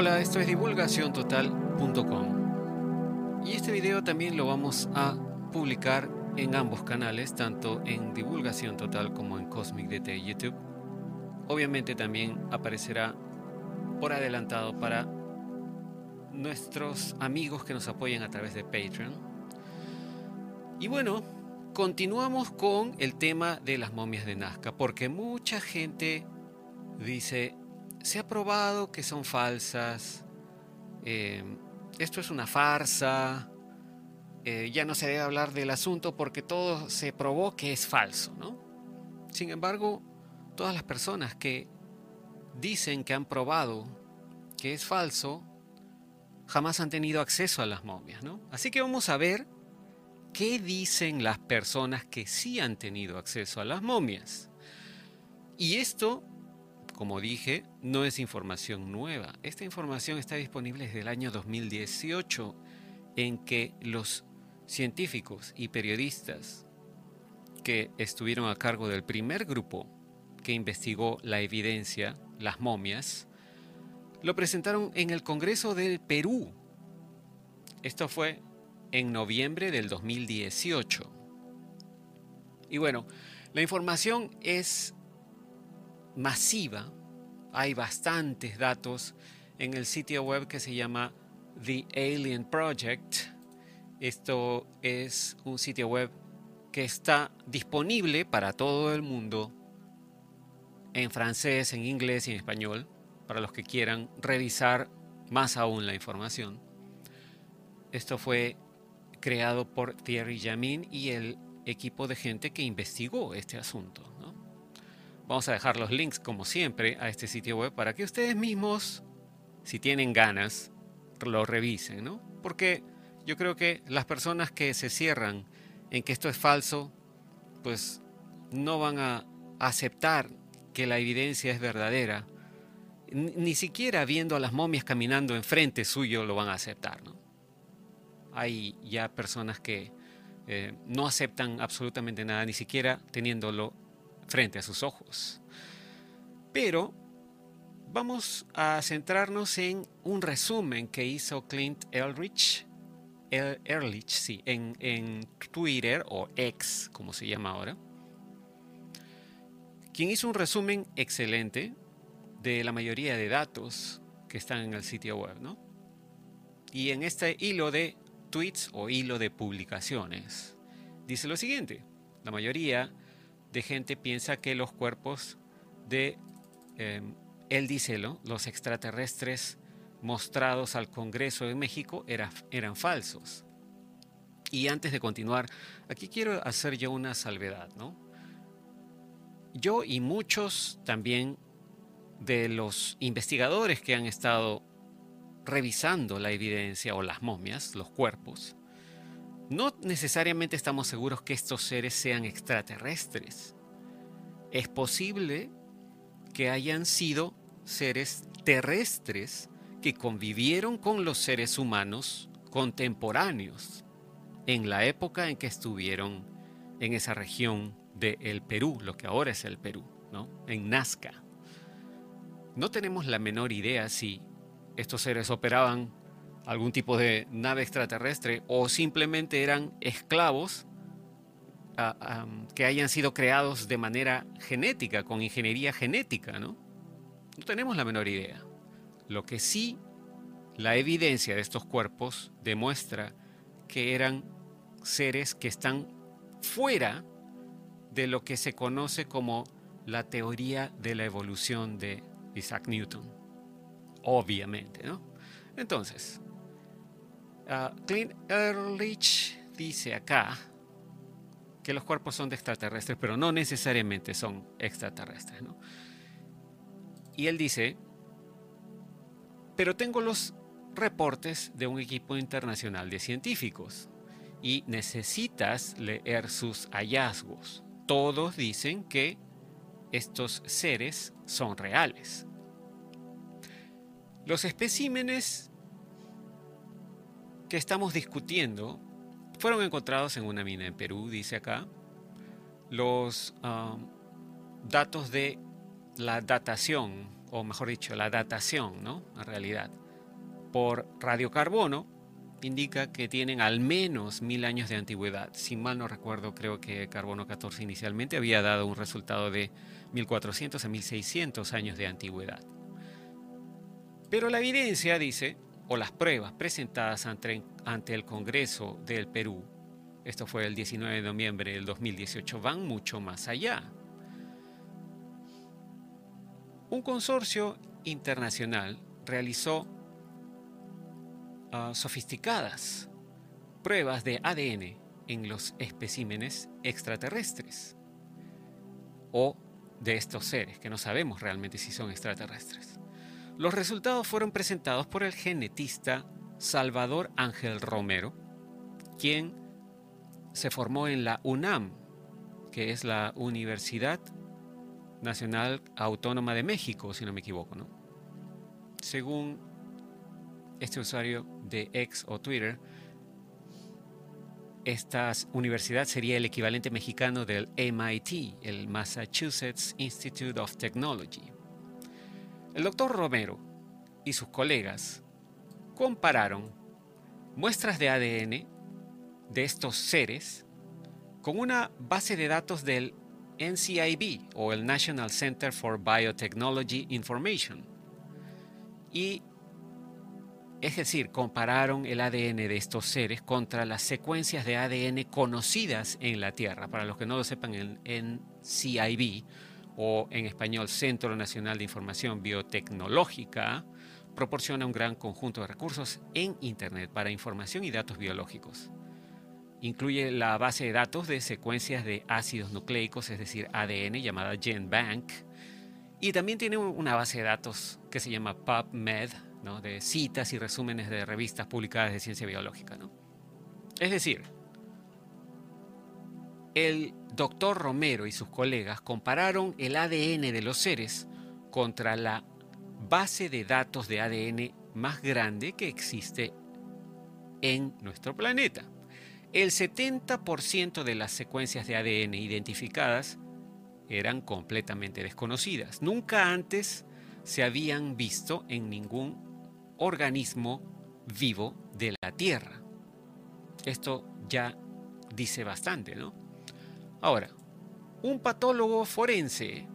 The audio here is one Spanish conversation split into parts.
Hola, esto es divulgaciontotal.com y este video también lo vamos a publicar en ambos canales, tanto en Divulgación Total como en Cosmic DT YouTube. Obviamente también aparecerá por adelantado para nuestros amigos que nos apoyan a través de Patreon. Y bueno, continuamos con el tema de las momias de Nazca, porque mucha gente dice, se ha probado que son falsas, eh, esto es una farsa, eh, ya no se debe hablar del asunto porque todo se probó que es falso, ¿no? Sin embargo, todas las personas que dicen que han probado que es falso, jamás han tenido acceso a las momias, ¿no? Así que vamos a ver qué dicen las personas que sí han tenido acceso a las momias. Y esto como dije, no es información nueva. Esta información está disponible desde el año 2018 en que los científicos y periodistas que estuvieron a cargo del primer grupo que investigó la evidencia, las momias, lo presentaron en el Congreso del Perú. Esto fue en noviembre del 2018. Y bueno, la información es masiva, hay bastantes datos en el sitio web que se llama The Alien Project. Esto es un sitio web que está disponible para todo el mundo en francés, en inglés y en español, para los que quieran revisar más aún la información. Esto fue creado por Thierry Jamin y el equipo de gente que investigó este asunto. Vamos a dejar los links, como siempre, a este sitio web para que ustedes mismos, si tienen ganas, lo revisen, ¿no? Porque yo creo que las personas que se cierran en que esto es falso, pues no van a aceptar que la evidencia es verdadera. Ni siquiera viendo a las momias caminando enfrente suyo lo van a aceptar, ¿no? Hay ya personas que eh, no aceptan absolutamente nada, ni siquiera teniéndolo frente a sus ojos. Pero vamos a centrarnos en un resumen que hizo Clint Ehrlich, sí, en, en Twitter o X, como se llama ahora, quien hizo un resumen excelente de la mayoría de datos que están en el sitio web, ¿no? Y en este hilo de tweets o hilo de publicaciones, dice lo siguiente, la mayoría de gente piensa que los cuerpos de, eh, él dice, los extraterrestres mostrados al Congreso de México eran falsos. Y antes de continuar, aquí quiero hacer yo una salvedad, ¿no? Yo y muchos también de los investigadores que han estado revisando la evidencia o las momias, los cuerpos, no necesariamente estamos seguros que estos seres sean extraterrestres. Es posible que hayan sido seres terrestres que convivieron con los seres humanos contemporáneos en la época en que estuvieron en esa región del Perú, lo que ahora es el Perú, ¿no? en Nazca. No tenemos la menor idea si estos seres operaban algún tipo de nave extraterrestre o simplemente eran esclavos ah, que hayan sido creados de manera genética, con ingeniería genética, ¿no? No tenemos la menor idea. Lo que sí, la evidencia de estos cuerpos demuestra que eran seres que están fuera de lo que se conoce como la teoría de la evolución de Isaac Newton. Obviamente, ¿no? Entonces, Uh, Clint Ehrlich dice acá que los cuerpos son de extraterrestres, pero no necesariamente son extraterrestres. Y él dice, pero tengo los reportes de un equipo internacional de científicos y necesitas leer sus hallazgos. Todos dicen que estos seres son reales. Los especímenes que estamos discutiendo fueron encontrados en una mina en Perú, dice acá. Los um, datos de la datación o mejor dicho, la datación, ¿no? En realidad, por radiocarbono, indica que tienen al menos mil años de antigüedad. Si mal no recuerdo, creo que carbono 14 inicialmente había dado un resultado de 1400 a 1600 años de antigüedad. Pero la evidencia, dice, o las pruebas presentadas ante, el Congreso del Perú, esto fue el 19 de noviembre del 2018, van mucho más allá. Un consorcio internacional realizó ah, sofisticadas pruebas de ADN en los especímenes extraterrestres o de estos seres, que no sabemos realmente si son extraterrestres. Los resultados fueron presentados por el genetista Salvador Ángel Romero, quien se formó en la UNAM, que es la Universidad Nacional Autónoma de México, si no me equivoco, ¿no? Según este usuario de X o Twitter, esta universidad sería el equivalente mexicano del MIT, el Massachusetts Institute of Technology. El doctor Romero y sus colegas compararon muestras de ADN de estos seres con una base de datos del NCIB o el National Center for Biotechnology Information. Y es decir, compararon el ADN de estos seres contra las secuencias de ADN conocidas en la Tierra. Para los que no lo sepan, el NCIB o en español Centro Nacional de Información Biotecnológica proporciona un gran conjunto de recursos en Internet para información y datos biológicos. Incluye la base de datos de secuencias de ácidos nucleicos, es decir, ADN, llamada GenBank. Y también tiene una base de datos que se llama PubMed, de citas y resúmenes de revistas publicadas de ciencia biológica. Es decir, el doctor Romero y sus colegas compararon el ADN de los seres contra la base de datos de ADN más grande que existe en nuestro planeta. El 70% de las secuencias de ADN identificadas eran completamente desconocidas. Nunca antes se habían visto en ningún organismo vivo de la Tierra. Esto ya dice bastante, ¿no? Ahora, un patólogo forense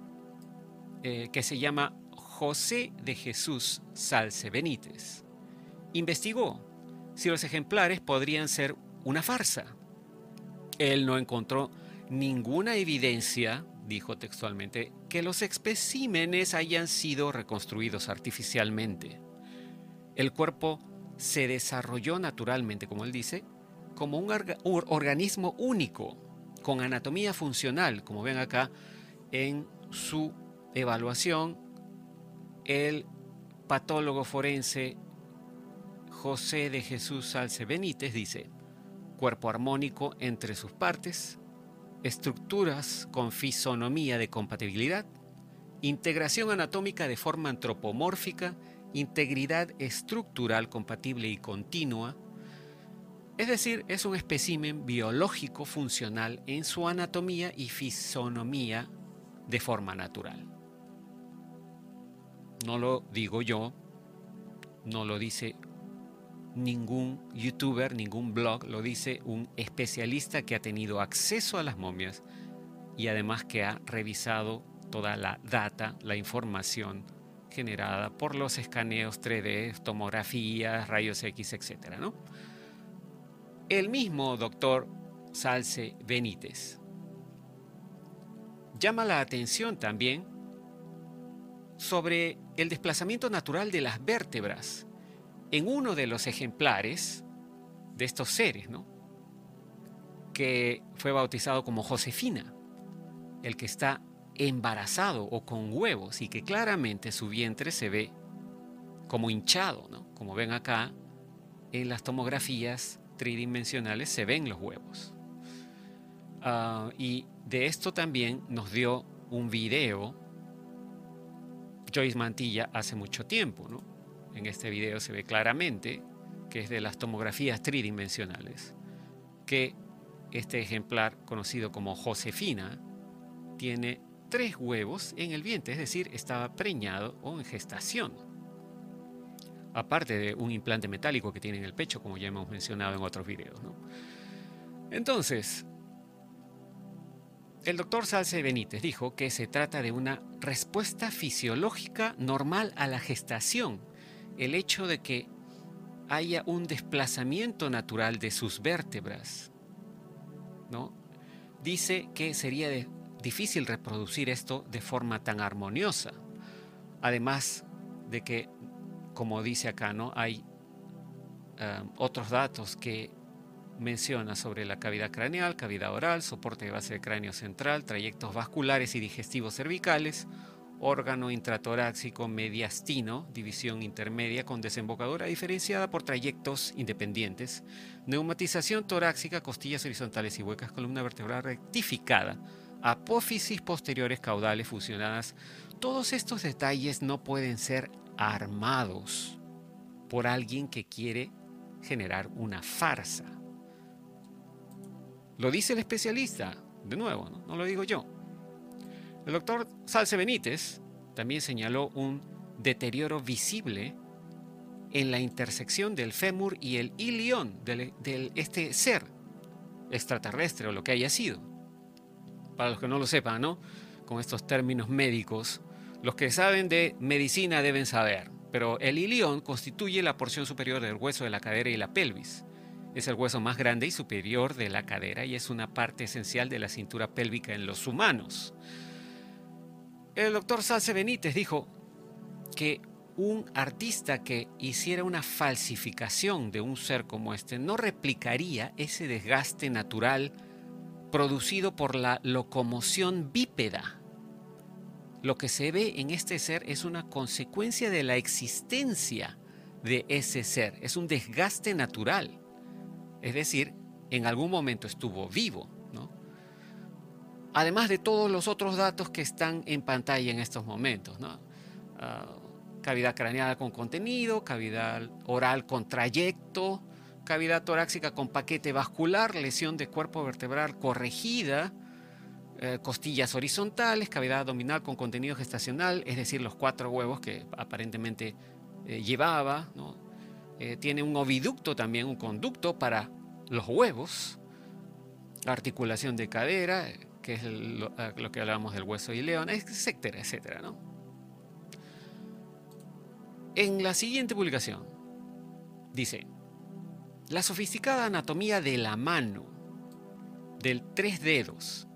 eh, que se llama José de Jesús Salce Benítez investigó si los ejemplares podrían ser una farsa. Él no encontró ninguna evidencia, dijo textualmente, que los especímenes hayan sido reconstruidos artificialmente. El cuerpo se desarrolló naturalmente, como él dice, como un, organismo único, con anatomía funcional, como ven acá en su evaluación, el patólogo forense José de Jesús Salce Benítez dice, cuerpo armónico entre sus partes, estructuras con fisonomía de compatibilidad, integración anatómica de forma antropomórfica, integridad estructural compatible y continua, es decir, es un espécimen biológico funcional en su anatomía y fisonomía de forma natural. No lo digo yo, no lo dice ningún youtuber, ningún blog, lo dice un especialista que ha tenido acceso a las momias y además que ha revisado toda la data, la información generada por los escaneos 3D, tomografías, rayos X, etc. ¿no? El mismo doctor Salce Benítez llama la atención también sobre el desplazamiento natural de las vértebras en uno de los ejemplares de estos seres, ¿no? que fue bautizado como Josefina, el que está embarazado o con huevos y que claramente su vientre se ve como hinchado, ¿no? como ven acá en las tomografías tridimensionales se ven los huevos. Ah, y de esto también nos dio un video Joyce Mantilla hace mucho tiempo, ¿no? en este video se ve claramente que es de las tomografías tridimensionales, que este ejemplar conocido como Josefina tiene tres huevos en el vientre, es decir, estaba preñado o en gestación. Aparte de un implante metálico que tiene en el pecho, como ya hemos mencionado en otros videos. Entonces, el doctor Salce Benítez dijo que se trata de una respuesta fisiológica normal a la gestación. El hecho de que haya un desplazamiento natural de sus vértebras. ¿no? Dice que sería difícil reproducir esto de forma tan armoniosa. Además de que, como dice acá, ¿no? hay um, otros datos que menciona sobre la cavidad craneal, cavidad oral, soporte de base de cráneo central, trayectos vasculares y digestivos cervicales, órgano intratoráxico mediastino, división intermedia con desembocadura diferenciada por trayectos independientes, neumatización torácica, costillas horizontales y huecas, columna vertebral rectificada, apófisis posteriores caudales fusionadas. Todos estos detalles no pueden ser armados por alguien que quiere generar una farsa. Lo dice el especialista, de nuevo, no, lo digo yo. El doctor Salce Benítez también señaló un deterioro visible en la intersección del fémur y el ilión de este ser extraterrestre o lo que haya sido. Para los que no lo sepan, ¿no? Con estos términos médicos, los que saben de medicina deben saber, pero el ilión constituye la porción superior del hueso de la cadera y la pelvis. Es el hueso más grande y superior de la cadera y es una parte esencial de la cintura pélvica en los humanos. El doctor Salce Benítez dijo que un artista que hiciera una falsificación de un ser como este no replicaría ese desgaste natural producido por la locomoción bípeda. Lo que se ve en este ser es una consecuencia de la existencia de ese ser, es un desgaste natural. Es decir, en algún momento estuvo vivo además de todos los otros datos que están en pantalla en estos momentos. Ah, cavidad craneal con contenido, cavidad oral con trayecto, cavidad torácica con paquete vascular, lesión de cuerpo vertebral corregida, eh, costillas horizontales, cavidad abdominal con contenido gestacional, es decir, los cuatro huevos que aparentemente eh, llevaba. Eh, tiene un oviducto también, un conducto para los huevos, articulación de cadera, que es lo, que hablábamos del hueso y león, etcétera, etcétera. ¿no? En la siguiente publicación dice, la sofisticada anatomía de la mano, del tres dedos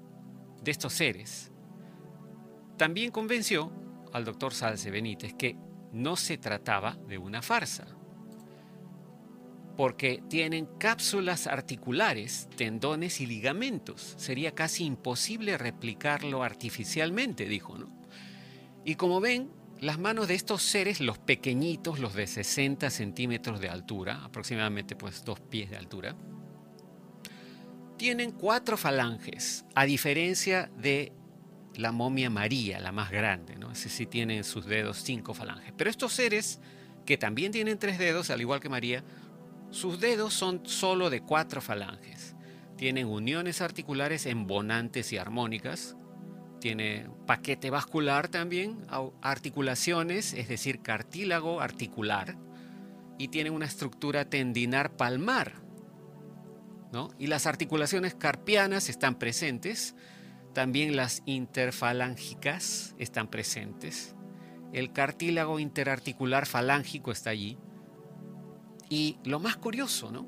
de estos seres, también convenció al doctor Salce Benítez que no se trataba de una farsa porque tienen cápsulas articulares, tendones y ligamentos. Sería casi imposible replicarlo artificialmente, dijo. ¿no? Y como ven, las manos de estos seres, los pequeñitos, los de 60 centímetros de altura, aproximadamente pues dos pies de altura, tienen cuatro falanges, a diferencia de la momia María, la más grande, ¿no? Ese sí tiene en sus dedos cinco falanges. Pero estos seres, que también tienen tres dedos, al igual que María, sus dedos son solo de cuatro falanges. Tienen uniones articulares embonantes y armónicas. Tiene paquete vascular también, articulaciones, es decir, cartílago articular. Y tiene una estructura tendinar palmar. Y las articulaciones carpianas están presentes. También las interfalángicas están presentes. El cartílago interarticular falángico está allí y lo más curioso, ¿no?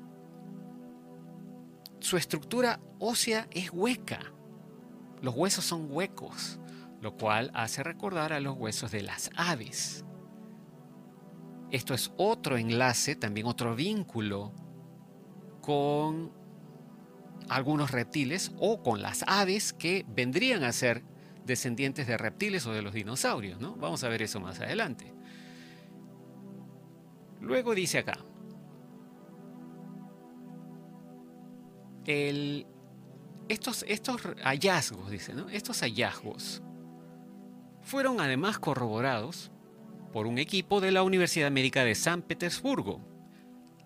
Su estructura ósea es hueca. Los huesos son huecos, lo cual hace recordar a los huesos de las aves. Esto es otro enlace, también otro vínculo con algunos reptiles o con las aves que vendrían a ser descendientes de reptiles o de los dinosaurios, ¿no? Vamos a ver eso más adelante. Luego dice acá, estos, estos hallazgos, dice, estos hallazgos fueron además corroborados por un equipo de la Universidad Médica de San Petersburgo,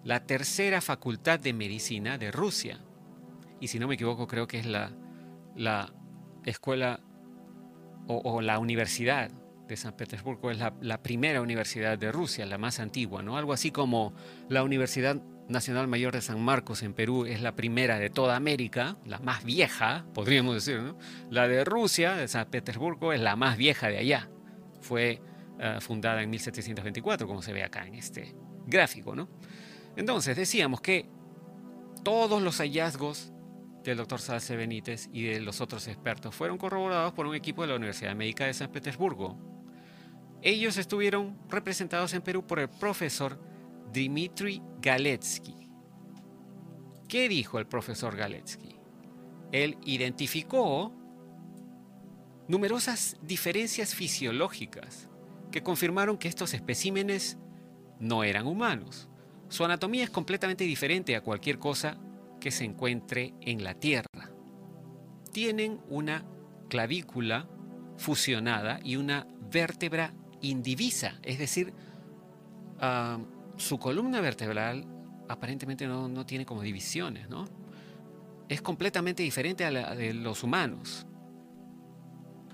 la tercera facultad de medicina de Rusia. Y si no me equivoco, creo que es la, la escuela o, la Universidad de San Petersburgo es la, primera universidad de Rusia, la más antigua, ¿no? Algo así como la Universidad Nacional Mayor de San Marcos en Perú es la primera de toda América, la más vieja, podríamos decir, ¿no? La de Rusia, de San Petersburgo, es la más vieja de allá. Fue eh, fundada en 1724, como se ve acá en este gráfico, ¿no? Entonces, decíamos que todos los hallazgos del doctor Salce Benítez y de los otros expertos fueron corroborados por un equipo de la Universidad Médica de San Petersburgo. Ellos estuvieron representados en Perú por el profesor Dmitry Galetsky. ¿Qué dijo el profesor Galetsky? Él identificó numerosas diferencias fisiológicas que confirmaron que estos especímenes no eran humanos. Su anatomía es completamente diferente a cualquier cosa que se encuentre en la Tierra. Tienen una clavícula fusionada y una vértebra indivisa, es decir, ah, su columna vertebral aparentemente no, tiene como divisiones, ¿no? Es completamente diferente a la de los humanos.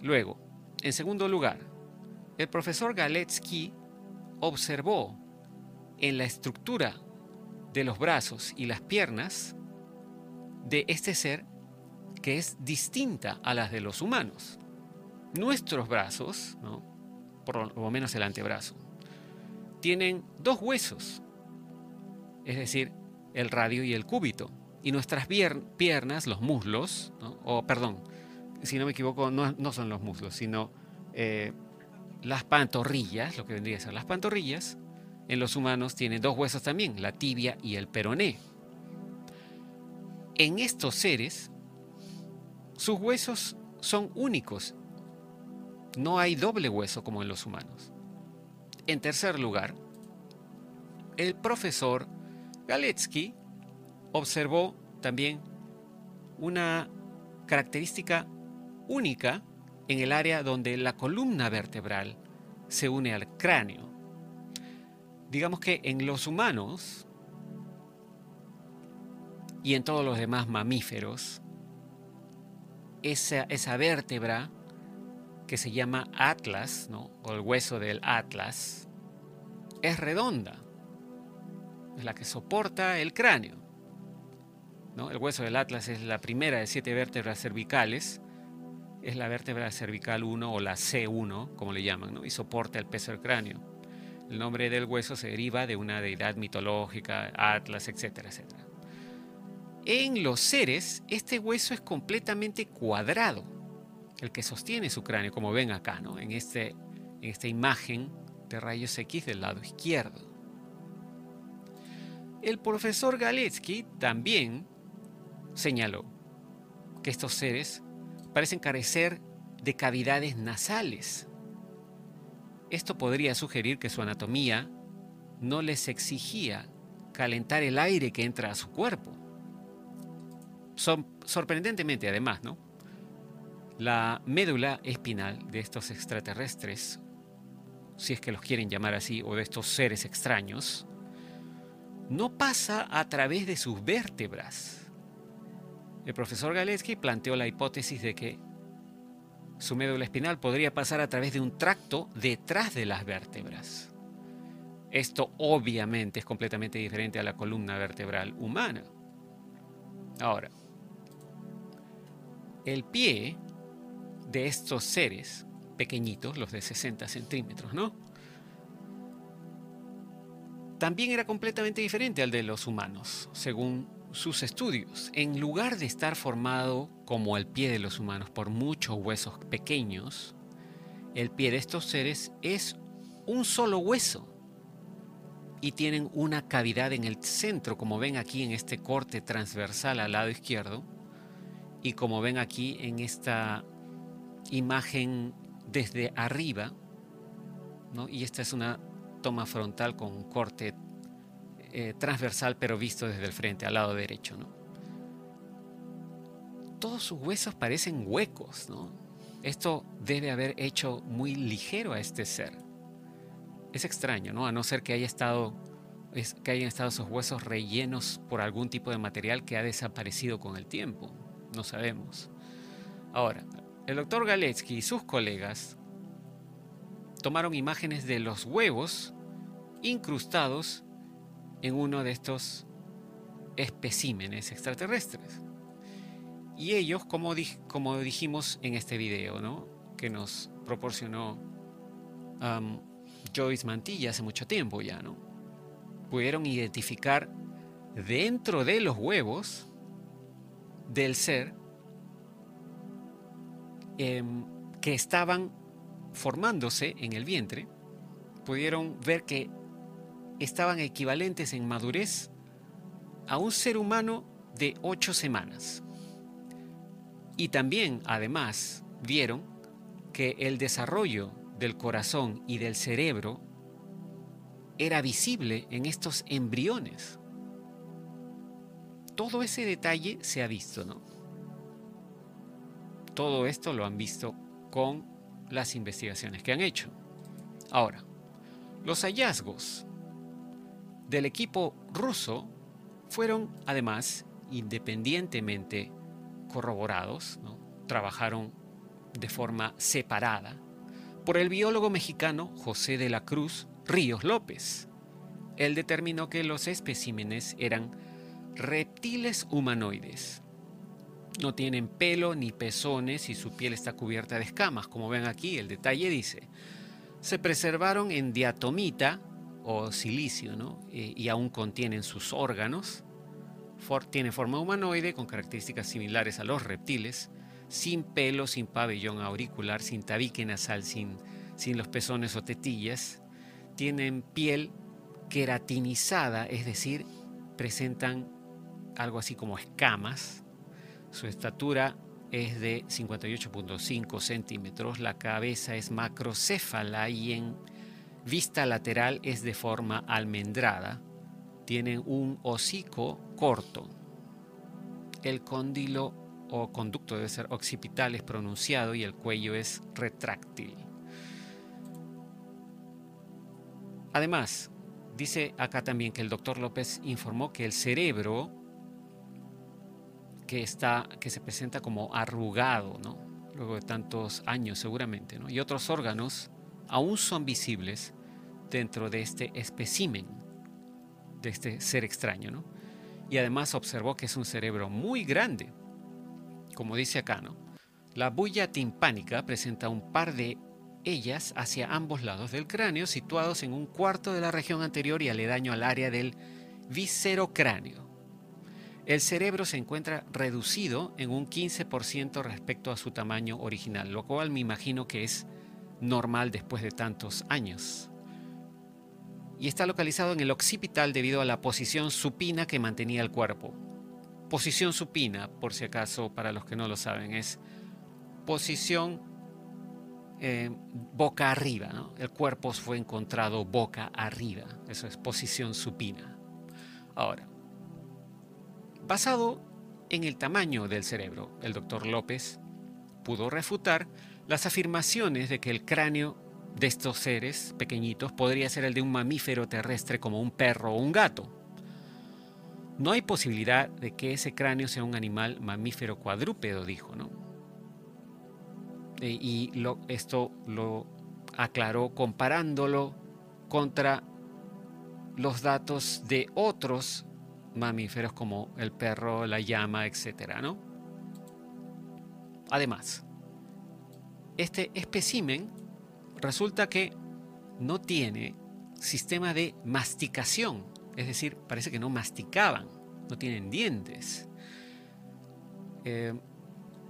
Luego, en segundo lugar, el profesor Galetsky observó en la estructura de los brazos y las piernas de este ser que es distinta a las de los humanos. Nuestros brazos, por lo menos el antebrazo, tienen dos huesos, es decir, el radio y el cúbito. Y nuestras piernas, los muslos, o perdón, si no me equivoco, no, son los muslos, sino eh, las pantorrillas, lo que vendría a ser las pantorrillas, en los humanos tienen dos huesos también, la tibia y el peroné. En estos seres, sus huesos son únicos. No hay doble hueso como en los humanos. En tercer lugar, el profesor Galetsky observó también una característica única en el área donde la columna vertebral se une al cráneo. Digamos que en los humanos y en todos los demás mamíferos, esa, vértebra que se llama atlas, ¿no? o el hueso del atlas, es redonda, es la que soporta el cráneo. ¿no? El hueso del atlas es la primera de siete vértebras cervicales, es la vértebra cervical 1 o la C1, como le llaman, ¿no? y soporta el peso del cráneo. El nombre del hueso se deriva de una deidad mitológica, Atlas, etcétera, etcétera. En los seres, este hueso es completamente cuadrado el que sostiene su cráneo, como ven acá, ¿no? en, este, en esta imagen de rayos X del lado izquierdo. El profesor Galetsky también señaló que estos seres parecen carecer de cavidades nasales. Esto podría sugerir que su anatomía no les exigía calentar el aire que entra a su cuerpo. Sorprendentemente, además, ¿no? La médula espinal de estos extraterrestres, si es que los quieren llamar así, o de estos seres extraños, no pasa a través de sus vértebras. El profesor Galetsky planteó la hipótesis de que su médula espinal podría pasar a través de un tracto detrás de las vértebras. Esto obviamente es completamente diferente a la columna vertebral humana. Ahora, el pie de estos seres pequeñitos, los de 60 centímetros, ¿no? También era completamente diferente al de los humanos, según sus estudios. En lugar de estar formado como el pie de los humanos por muchos huesos pequeños, el pie de estos seres es un solo hueso y tienen una cavidad en el centro, como ven aquí en este corte transversal al lado izquierdo, y como ven aquí en esta imagen desde arriba, ¿no? y esta es una toma frontal con un corte eh, transversal pero visto desde el frente, al lado derecho. ¿no? Todos sus huesos parecen huecos. ¿no? Esto debe haber hecho muy ligero a este ser. Es extraño, ¿no? a no ser que haya estado es que hayan estado esos huesos rellenos por algún tipo de material que ha desaparecido con el tiempo. No sabemos. Ahora, el doctor Galetsky y sus colegas tomaron imágenes de los huevos incrustados en uno de estos especímenes extraterrestres. Y ellos, como, dijimos en este video, que nos proporcionó Joyce Mantilla hace mucho tiempo ya, ¿no? pudieron identificar dentro de los huevos del ser em, que estaban formándose en el vientre, pudieron ver que estaban equivalentes en madurez a un ser humano de ocho semanas. Y también, además, vieron que el desarrollo del corazón y del cerebro era visible en estos embriones. Todo ese detalle se ha visto, ¿no? Todo esto lo han visto con las investigaciones que han hecho. Ahora, los hallazgos del equipo ruso fueron además independientemente corroborados, trabajaron de forma separada por el biólogo mexicano José de la Cruz Ríos López. Él determinó que los especímenes eran reptiles humanoides. No tienen pelo ni pezones y su piel está cubierta de escamas. Como ven aquí, el detalle dice, se preservaron en diatomita o silicio, ¿no? Eh, y aún contienen sus órganos. tiene forma humanoide con características similares a los reptiles, sin pelo, sin pabellón auricular, sin tabique nasal, sin, sin los pezones o tetillas. Tienen piel queratinizada, es decir, presentan algo así como escamas. Su estatura es de 58.5 centímetros, la cabeza es macrocéfala y en vista lateral es de forma almendrada. Tienen un hocico corto. El cóndilo o conducto debe ser occipital, es pronunciado y el cuello es retráctil. Además, dice acá también que el doctor López informó que el cerebro que, está, que se presenta como arrugado, ¿no? luego de tantos años seguramente, ¿no? y otros órganos aún son visibles dentro de este espécimen, de este ser extraño. ¿no? Y además observó que es un cerebro muy grande, como dice acá. La bulla timpánica presenta un par de ellas hacia ambos lados del cráneo, situados en un cuarto de la región anterior y aledaño al área del viscerocráneo. El cerebro se encuentra reducido en un 15% respecto a su tamaño original, lo cual me imagino que es normal después de tantos años. Y está localizado en el occipital debido a la posición supina que mantenía el cuerpo. Posición supina, por si acaso, para los que no lo saben, es posición eh, boca arriba. El cuerpo fue encontrado boca arriba. Eso es posición supina. Ahora, basado en el tamaño del cerebro, el doctor López pudo refutar las afirmaciones de que el cráneo de estos seres pequeñitos podría ser el de un mamífero terrestre como un perro o un gato. No hay posibilidad de que ese cráneo sea un animal mamífero cuadrúpedo, dijo, ¿no? E, y esto lo aclaró comparándolo contra los datos de otros mamíferos como el perro, la llama, etc. ¿no? Además, este espécimen resulta que no tiene sistema de masticación es decir, parece que no masticaban, no tienen dientes. Eh,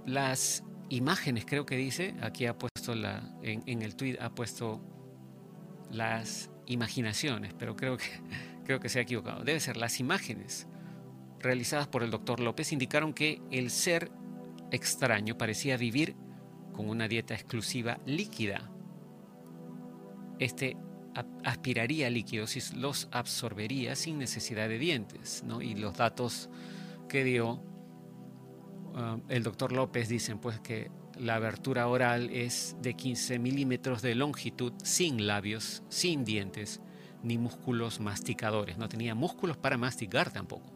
las imágenes, creo que dice, aquí ha puesto la, en, el tweet ha puesto las imaginaciones, pero creo que, creo que se ha equivocado. Debe ser las imágenes realizadas por el doctor López indicaron que el ser extraño parecía vivir con una dieta exclusiva líquida. Este aspiraría líquidos los absorbería sin necesidad de dientes. ¿no? Y los datos que dio uh, el doctor López dicen pues que la abertura oral es de 15 milímetros de longitud, sin labios, sin dientes, ni músculos masticadores. No tenía músculos para masticar tampoco.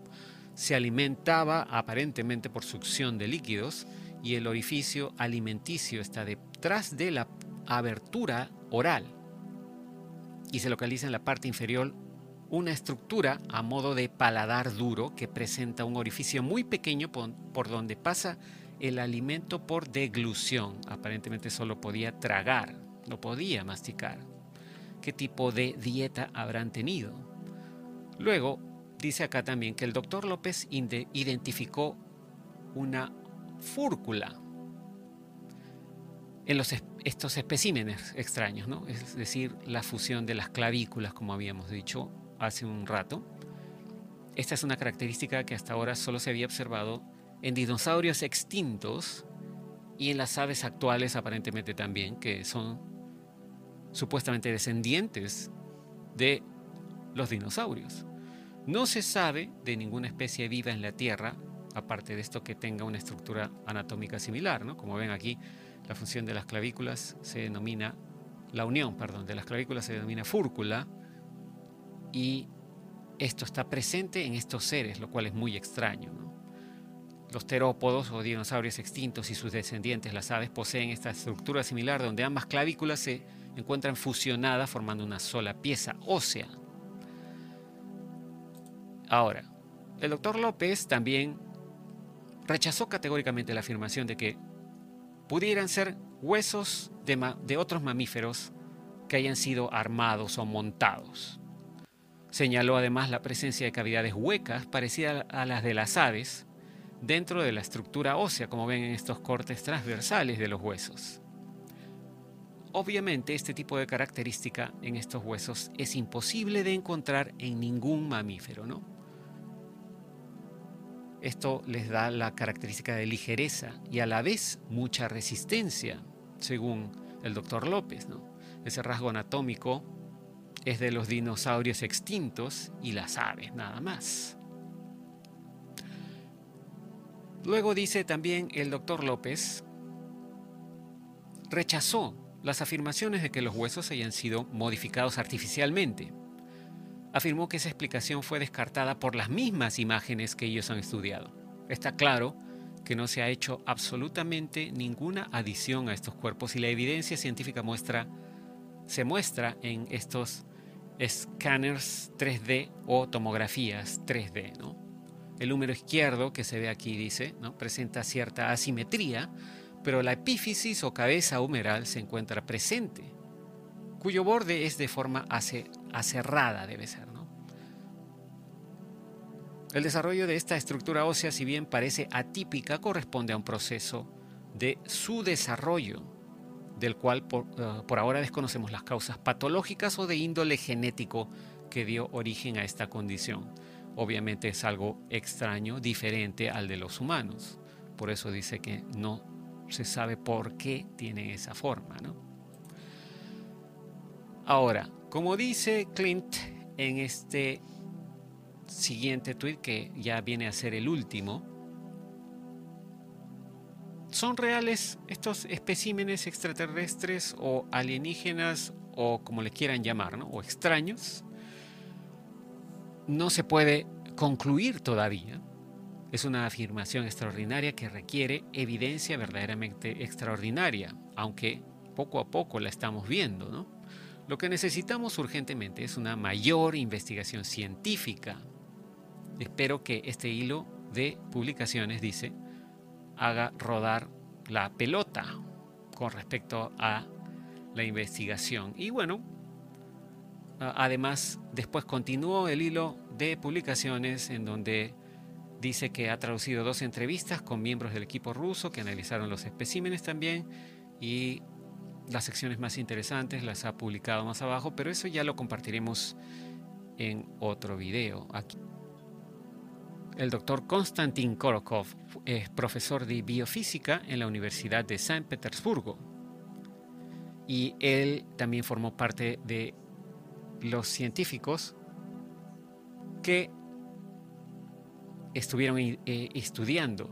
Se alimentaba aparentemente por succión de líquidos y el orificio alimenticio está detrás de la abertura oral y se localiza en la parte inferior una estructura a modo de paladar duro que presenta un orificio muy pequeño por, donde pasa el alimento por deglución. Aparentemente solo podía tragar, no podía masticar. ¿Qué tipo de dieta habrán tenido? Luego, dice acá también que el doctor López identificó una fúrcula en los, estos especímenes extraños, ¿no? es decir, la fusión de las clavículas, como habíamos dicho hace un rato. Esta es una característica que hasta ahora solo se había observado en dinosaurios extintos y en las aves actuales aparentemente también, que son supuestamente descendientes de los dinosaurios. No se sabe de ninguna especie viva en la Tierra, aparte de esto que tenga una estructura anatómica similar, ¿no? Como ven aquí, la función de las clavículas se denomina, la unión, perdón, de las clavículas se denomina fúrcula y esto está presente en estos seres, lo cual es muy extraño. Los terópodos o dinosaurios extintos y sus descendientes, las aves, poseen esta estructura similar donde ambas clavículas se encuentran fusionadas formando una sola pieza ósea. Ahora, el doctor López también rechazó categóricamente la afirmación de que pudieran ser huesos de, otros mamíferos que hayan sido armados o montados. Señaló además la presencia de cavidades huecas parecidas a las de las aves dentro de la estructura ósea, como ven en estos cortes transversales de los huesos. Obviamente este tipo de característica en estos huesos es imposible de encontrar en ningún mamífero, ¿no? Esto les da la característica de ligereza y a la vez mucha resistencia, según el doctor López. ¿no? Ese rasgo anatómico es de los dinosaurios extintos y las aves, nada más. Luego dice también el doctor López, rechazó las afirmaciones de que los huesos hayan sido modificados artificialmente afirmó que esa explicación fue descartada por las mismas imágenes que ellos han estudiado. Está claro que no se ha hecho absolutamente ninguna adición a estos cuerpos y la evidencia científica muestra, se muestra en estos escáneres 3D o tomografías 3D. El número izquierdo que se ve aquí dice, ¿no? presenta cierta asimetría, pero la epífisis o cabeza humeral se encuentra presente cuyo borde es de forma aserrada, debe ser. ¿no? El desarrollo de esta estructura ósea, si bien parece atípica, corresponde a un proceso de su desarrollo, del cual por, eh, por ahora desconocemos las causas patológicas o de índole genético que dio origen a esta condición. Obviamente es algo extraño, diferente al de los humanos. Por eso dice que no se sabe por qué tienen esa forma. ¿no? Ahora, como dice Clint en este siguiente tweet, que ya viene a ser el último, ¿son reales estos especímenes extraterrestres o alienígenas o como le quieran llamar, ¿no? o extraños? No se puede concluir todavía. Es una afirmación extraordinaria que requiere evidencia verdaderamente extraordinaria, aunque poco a poco la estamos viendo, ¿no? Lo que necesitamos urgentemente es una mayor investigación científica. Espero que este hilo de publicaciones, dice, haga rodar la pelota con respecto a la investigación. Y bueno, además, después continuó el hilo de publicaciones en donde dice que ha traducido dos entrevistas con miembros del equipo ruso que analizaron los especímenes también y las secciones más interesantes las ha publicado más abajo, pero eso ya lo compartiremos en otro video. Aquí. El doctor Konstantin Korokov es profesor de biofísica en la Universidad de San Petersburgo y él también formó parte de los científicos que estuvieron eh, estudiando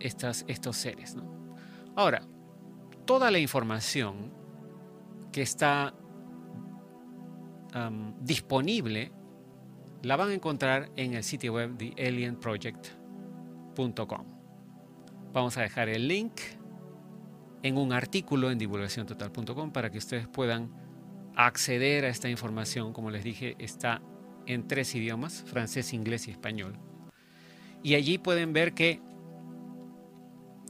estas, estos seres. Ahora, toda la información que está disponible la van a encontrar en el sitio web de alienproject.com. Vamos a dejar el link en un artículo en divulgaciontotal.com para que ustedes puedan acceder a esta información. Como les dije, está en tres idiomas, francés, inglés y español. Y allí pueden ver que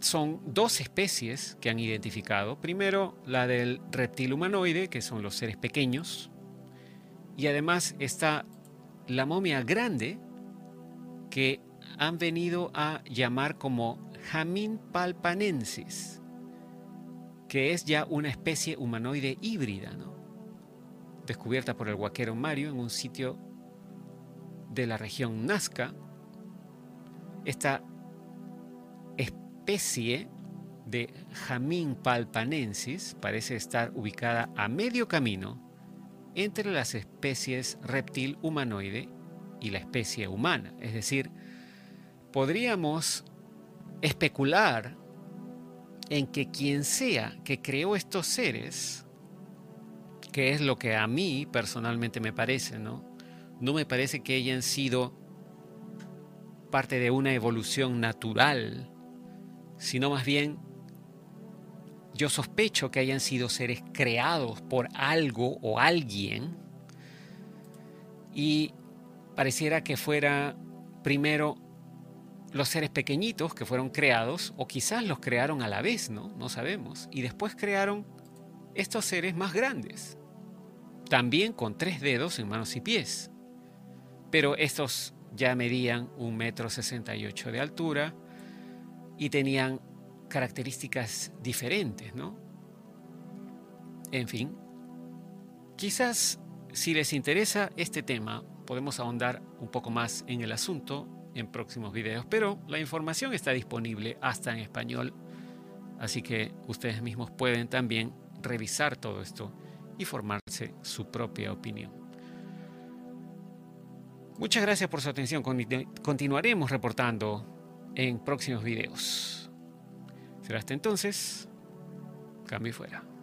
son dos especies que han identificado. Primero, la del reptil humanoide, que son los seres pequeños. Y además está la momia grande, que han venido a llamar como Jamin palpanensis, que es ya una especie humanoide híbrida, descubierta por el guaquero Mario en un sitio de la región Nazca. Esta especie de Jamin palpanensis parece estar ubicada a medio camino entre las especies reptil humanoide y la especie humana. Es decir, podríamos especular en que quien sea que creó estos seres, que es lo que a mí personalmente me parece, ¿no? No me parece que hayan sido parte de una evolución natural, sino más bien yo sospecho que hayan sido seres creados por algo o alguien y pareciera que fuera primero los seres pequeñitos que fueron creados, o quizás los crearon a la vez, ¿no? No sabemos. Y después crearon estos seres más grandes, también con tres dedos en manos y pies. Pero estos ya medían un metro sesenta y ocho de altura y tenían características diferentes, ¿no? En fin, quizás si les interesa este tema, podemos ahondar un poco más en el asunto en próximos videos, pero la información está disponible hasta en español, así que ustedes mismos pueden también revisar todo esto y formarse su propia opinión. Muchas gracias por su atención. Continuaremos reportando en próximos videos. Será hasta entonces. Cambio fuera.